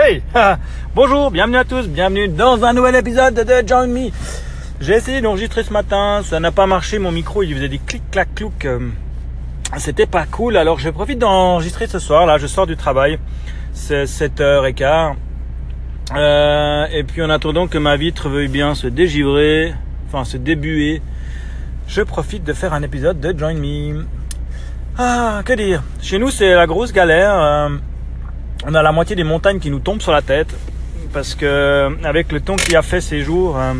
Hey Bonjour, bienvenue à tous, bienvenue dans un nouvel épisode de Join Me. J'ai essayé d'enregistrer ce matin, ça n'a pas marché, mon micro il faisait des clics clac clouc. euh, C'était pas cool, alors je profite d'enregistrer ce soir, là je sors du travail, c'est 7h15. Euh, et puis en attendant que ma vitre veuille bien se dégivrer, enfin se débuer, je profite de faire un épisode de Join Me. Ah, que dire? Chez nous c'est la grosse galère. euh, on a la moitié des montagnes qui nous tombent sur la tête parce que avec le temps qui a fait ces jours, euh,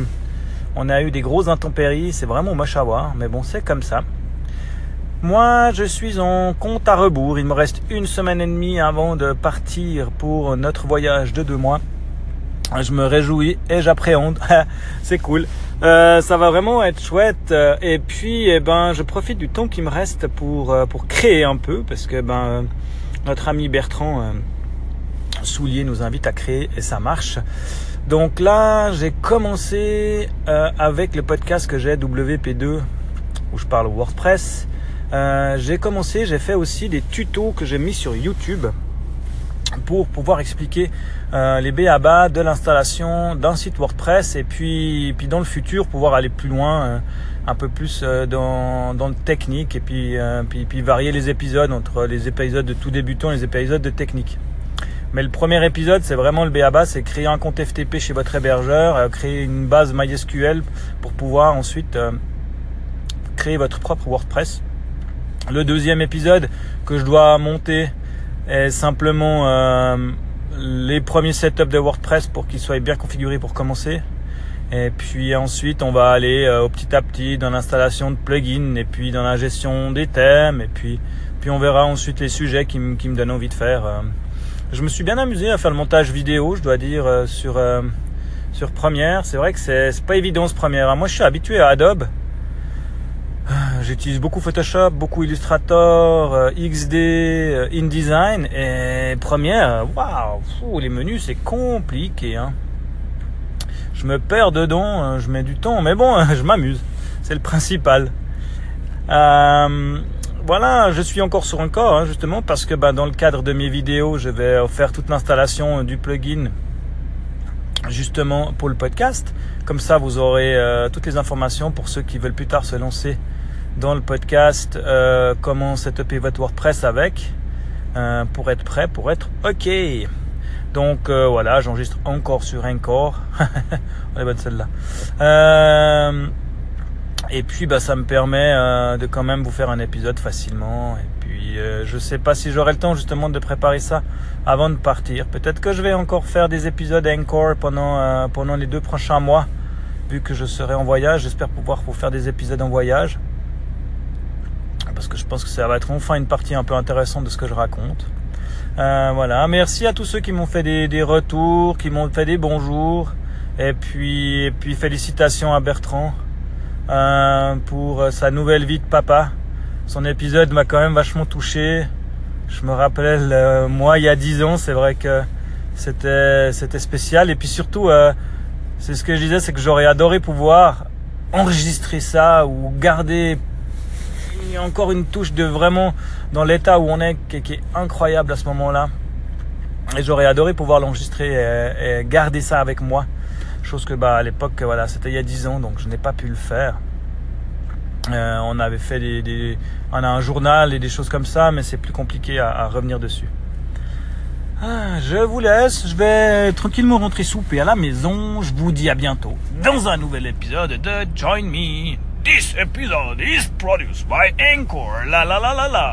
on a eu des grosses intempéries. C'est vraiment moche à voir, mais bon, c'est comme ça. Moi, je suis en compte à rebours. Il me reste une semaine et demie avant de partir pour notre voyage de deux mois. Je me réjouis et j'appréhende. c'est cool. Euh, ça va vraiment être chouette. Et puis, eh ben, je profite du temps qui me reste pour euh, pour créer un peu parce que ben notre ami Bertrand Soulier nous invite à créer et ça marche. Donc là, j'ai commencé euh, avec le podcast que j'ai WP2 où je parle WordPress. Euh, j'ai commencé, j'ai fait aussi des tutos que j'ai mis sur YouTube pour pouvoir expliquer euh, les B.A.B.A. de l'installation d'un site WordPress et puis, puis dans le futur pouvoir aller plus loin, euh, un peu plus dans, dans le technique et puis, puis, puis varier les épisodes entre les épisodes de tout débutant et les épisodes de technique. Mais le premier épisode, c'est vraiment le B.A.B.A. c'est créer un compte FTP chez votre hébergeur, euh, créer une base MySQL pour pouvoir ensuite euh, créer votre propre WordPress. Le deuxième épisode que je dois monter est simplement euh, les premiers setups de WordPress pour qu'ils soient bien configurés pour commencer. Et puis ensuite, on va aller au petit à petit dans l'installation de plugins et puis dans la gestion des thèmes et puis puis on verra ensuite les sujets qui, me- qui me donnent envie de faire. Je me suis bien amusé à faire le montage vidéo, je dois dire, euh, sur euh, sur Premiere. C'est vrai que c'est pas évident ce Premiere. hein. Moi, je suis habitué à Adobe. Euh, J'utilise beaucoup Photoshop, beaucoup Illustrator, XD, InDesign et Premiere. Waouh, les menus c'est compliqué. Hein. Je me perds dedans, je mets du temps, mais bon, je m'amuse. C'est le principal. Voilà, je suis encore sur un corps, hein, justement, parce que bah, dans le cadre de mes vidéos, je vais faire toute l'installation du plugin justement pour le podcast. Comme ça, vous aurez euh, toutes les informations pour ceux qui veulent plus tard se lancer dans le podcast, euh, comment setuper votre WordPress avec, euh, pour être prêt, pour être OK. Donc euh, voilà, j'enregistre encore sur Encore. Elle est bonne celle-là. Et puis bah ça me permet euh, de quand même vous faire un épisode facilement. Et puis euh, je sais pas si j'aurai le temps justement de préparer ça avant de partir. Peut-être que je vais encore faire des épisodes encore pendant euh, pendant les deux prochains mois, vu que je serai en voyage. J'espère pouvoir vous faire des épisodes en voyage, parce que je pense que ça va être enfin une partie un peu intéressante de ce que je raconte. Euh, voilà, merci à tous ceux qui m'ont fait des, des retours, qui m'ont fait des bonjours, et puis et puis félicitations à Bertrand euh, pour euh, sa nouvelle vie de papa. Son épisode m'a quand même vachement touché. Je me rappelle euh, moi il y a 10 ans, c'est vrai que c'était c'était spécial et puis surtout c'est ce que je disais, c'est que j'aurais adoré pouvoir enregistrer ça ou garder encore une touche de vraiment dans l'état où on est qui, est incroyable à ce moment-là. Et j'aurais adoré pouvoir l'enregistrer et garder ça avec moi. Chose que bah à l'époque voilà c'était il y a 10 ans donc je n'ai pas pu le faire. Euh, on avait fait des, on a un journal et des choses comme ça mais c'est plus compliqué à, revenir dessus. Ah, je vous laisse, je vais tranquillement rentrer souper à la maison. Je vous dis à bientôt dans un nouvel épisode de Join Me. This episode is produced by Anchor. La la la la la.